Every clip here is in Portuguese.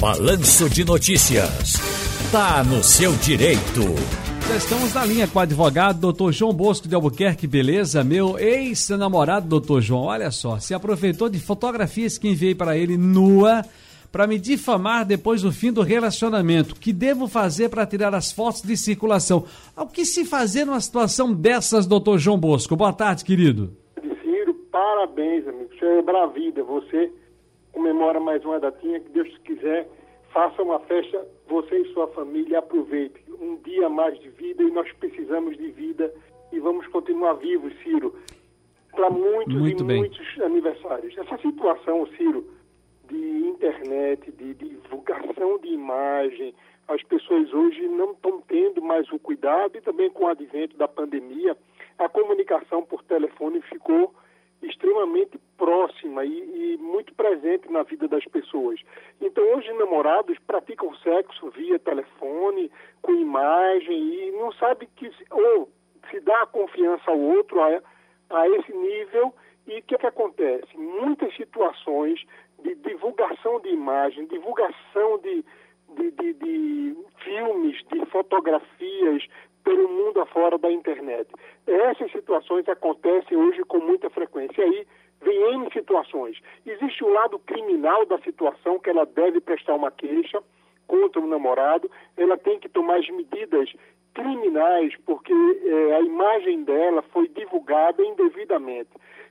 Balanço de Notícias. Tá no seu direito. Já estamos na linha com o advogado doutor João Bosco de Albuquerque, beleza? Meu ex-namorado, doutor João, olha só, se aproveitou de fotografias que enviei para ele nua para me difamar depois do fim do relacionamento. Que devo fazer para tirar as fotos de circulação? O que se fazer numa situação dessas, doutor João Bosco? Boa tarde, querido. Ciro, parabéns, amigo. Você é bravida. Você comemora mais uma datinha. Que Deus quiser, faça uma festa, você e sua família. Aproveite. Um dia mais de vida e nós precisamos de vida e vamos continuar vivos, Ciro. Para muitos Muito e bem. muitos aniversários. Essa situação, Ciro, de internet, de divulgação de imagem. As pessoas hoje não estão tendo mais o cuidado e também com o advento da pandemia, a comunicação por telefone ficou extremamente próxima e, e muito presente na vida das pessoas. Então, hoje, namorados praticam sexo via telefone, com imagem, e não sabe que, ou se dá confiança ao outro a, a esse nível, e o que, que acontece? Muitas situações de divulgação de imagem, divulgação de, de, de, de filmes, de fotografias pelo mundo afora da internet. Essas situações acontecem hoje com muita frequência. E aí vem N situações. Existe o lado criminal da situação, que ela deve prestar uma queixa contra o namorado, ela tem que tomar as medidas criminais, porque eh, a imagem dela foi divulgada indevidamente.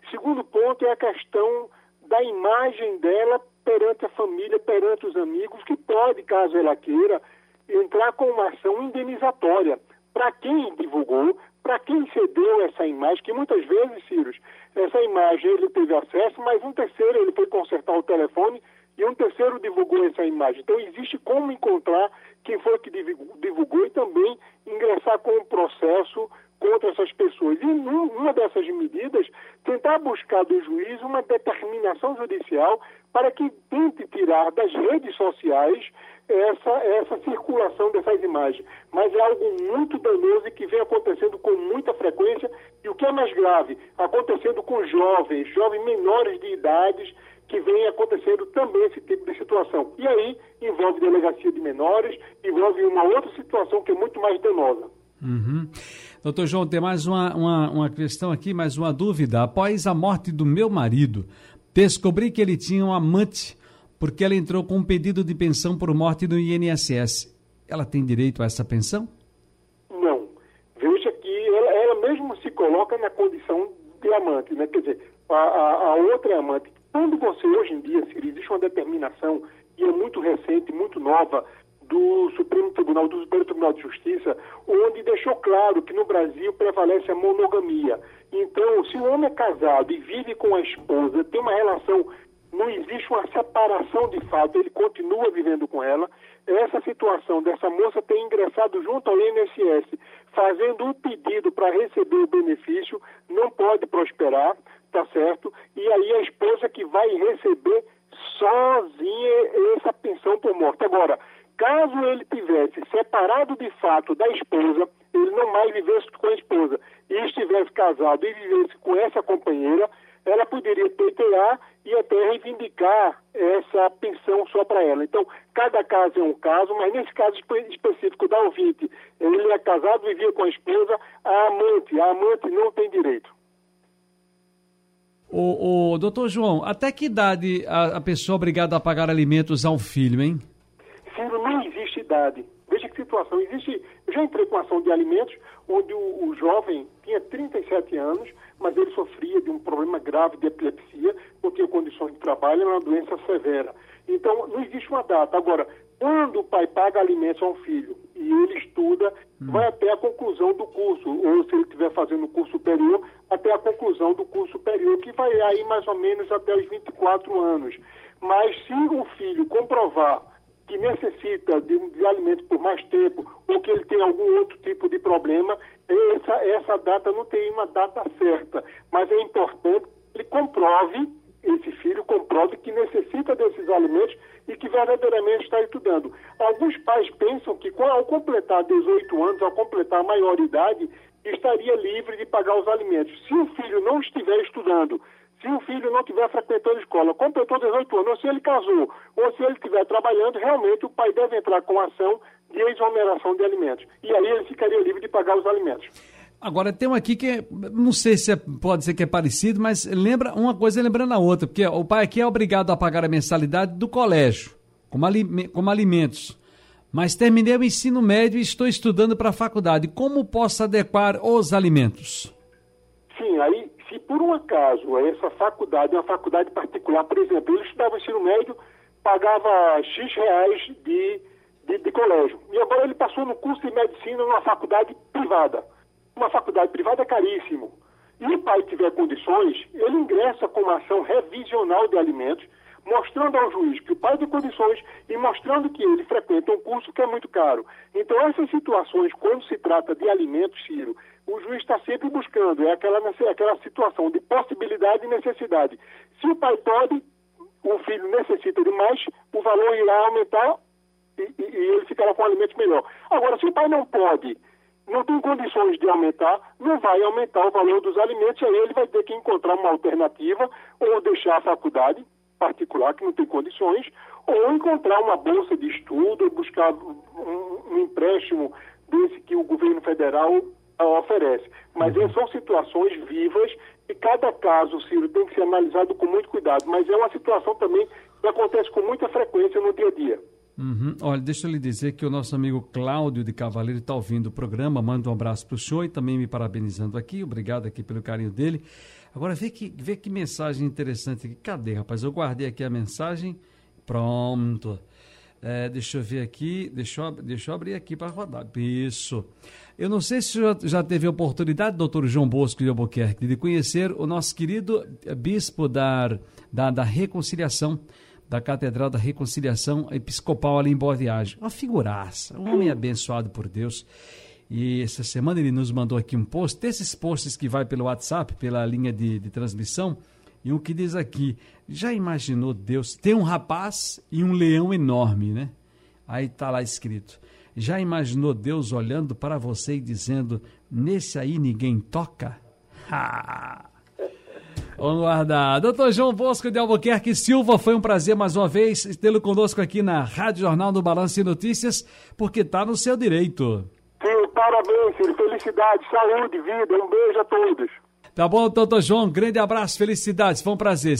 Segundo ponto é a questão da imagem dela perante a família, perante os amigos, que pode, caso ela queira, entrar com uma ação indenizatória para quem divulgou, para quem cedeu essa imagem, que muitas vezes, Círios, essa imagem ele teve acesso, mas um terceiro ele foi consertar o telefone e um terceiro divulgou essa imagem. Então existe como encontrar quem foi que divulgou e também ingressar com um processo contra essas pessoas. E numa dessas medidas, tentar buscar do juiz uma determinação judicial para que tente tirar das redes sociais essa, essa circulação dessas imagens. Mas é algo muito danoso e que vem acontecendo com muita frequência. E o que é mais grave, acontecendo com jovens, jovens menores de idades, que vem acontecendo também esse tipo de situação. E aí envolve delegacia de menores, envolve uma outra situação que é muito mais danosa. Uhum. Doutor João, tem mais uma, uma, uma questão aqui, mais uma dúvida. Após a morte do meu marido, descobri que ele tinha um amante porque ela entrou com um pedido de pensão por morte no INSS. Ela tem direito a essa pensão? Não. Veja que ela, ela mesmo se coloca na condição de amante, né? Quer dizer, a, a, a outra amante. Quando você, hoje em dia, se existe uma determinação, e é muito recente, muito nova, do Supremo Tribunal, do Superior Tribunal de Justiça, onde deixou claro que no Brasil prevalece a monogamia. Então, se o homem é casado e vive com a esposa, tem uma relação, não existe uma separação de fato, ele continua vivendo com ela. Essa situação dessa moça ter ingressado junto ao INSS, fazendo um pedido para receber o benefício, não pode prosperar, tá certo? E aí a esposa que vai receber sozinha essa pensão por morte. Agora, Caso ele tivesse separado de fato da esposa, ele não mais vivesse com a esposa e estivesse casado e vivesse com essa companheira, ela poderia pleitear e até reivindicar essa pensão só para ela. Então, cada caso é um caso, mas nesse caso específico da ouvinte, ele é casado, vivia com a esposa, a amante, a amante não tem direito. O, o doutor João, até que idade a, a pessoa é obrigada a pagar alimentos ao filho, hein? Idade. Veja que situação. Existe. Eu já entrei com ação de alimentos, onde o, o jovem tinha 37 anos, mas ele sofria de um problema grave de epilepsia, não tinha condições de trabalho, era uma doença severa. Então, não existe uma data. Agora, quando o pai paga alimentos a um filho e ele estuda, hum. vai até a conclusão do curso, ou se ele estiver fazendo o curso superior, até a conclusão do curso superior, que vai aí mais ou menos até os 24 anos. Mas se o filho comprovar que necessita de, de alimento por mais tempo ou que ele tem algum outro tipo de problema, essa, essa data não tem uma data certa. Mas é importante que ele comprove, esse filho comprove que necessita desses alimentos e que verdadeiramente está estudando. Alguns pais pensam que ao completar 18 anos, ao completar a maioridade, estaria livre de pagar os alimentos. Se o filho não estiver estudando, se o filho não estiver frequentando escola, completou 18 anos, ou se ele casou, ou se ele estiver trabalhando, realmente o pai deve entrar com ação de exoneração de alimentos. E aí ele ficaria livre de pagar os alimentos. Agora, tem um aqui que é, não sei se é, pode ser que é parecido, mas lembra uma coisa lembrando a outra, porque o pai aqui é obrigado a pagar a mensalidade do colégio, como, ali, como alimentos. Mas terminei o ensino médio e estou estudando para a faculdade. Como posso adequar os alimentos? Por um acaso essa faculdade é uma faculdade particular, por exemplo, ele estudava ensino médio, pagava X reais de, de, de colégio. E agora ele passou no curso de medicina numa faculdade privada uma faculdade privada é caríssimo, e o pai tiver condições, ele ingressa com uma ação revisional de alimentos, mostrando ao juiz que o pai tem condições e mostrando que ele frequenta um curso que é muito caro. Então, essas situações, quando se trata de alimentos, Ciro, o juiz está sempre buscando, é aquela, aquela situação de possibilidade e necessidade. Se o pai pode, o filho necessita de mais, o valor irá aumentar e, e, e ele ficará com alimentos melhor. Agora, se o pai não pode não tem condições de aumentar, não vai aumentar o valor dos alimentos, aí ele vai ter que encontrar uma alternativa, ou deixar a faculdade particular, que não tem condições, ou encontrar uma bolsa de estudo, ou buscar um, um empréstimo desse que o governo federal uh, oferece. Mas uhum. são situações vivas e cada caso, Ciro, tem que ser analisado com muito cuidado. Mas é uma situação também que acontece com muita frequência no dia a dia. Uhum. Olha, deixa eu lhe dizer que o nosso amigo Cláudio de Cavaleiro está ouvindo o programa, manda um abraço para o senhor e também me parabenizando aqui, obrigado aqui pelo carinho dele. Agora, vê que, vê que mensagem interessante aqui. Cadê, rapaz? Eu guardei aqui a mensagem. Pronto. É, deixa eu ver aqui, deixa eu, deixa eu abrir aqui para rodar. Isso. Eu não sei se já, já teve oportunidade, doutor João Bosco de Albuquerque, de conhecer o nosso querido bispo da, da, da Reconciliação da Catedral da Reconciliação Episcopal ali em Boa Viagem. Uma figuraça, um homem abençoado por Deus. E essa semana ele nos mandou aqui um post, desses posts que vai pelo WhatsApp, pela linha de, de transmissão, e o que diz aqui, já imaginou Deus, tem um rapaz e um leão enorme, né? Aí está lá escrito, já imaginou Deus olhando para você e dizendo, nesse aí ninguém toca? Ha! Vamos guardar. Doutor João Bosco de Albuquerque Silva, foi um prazer mais uma vez tê-lo conosco aqui na Rádio Jornal do Balanço e Notícias, porque está no seu direito. Parabéns, filho. Felicidade, saúde, vida. Um beijo a todos. Tá bom, doutor João. Grande abraço, felicidades. Foi um prazer.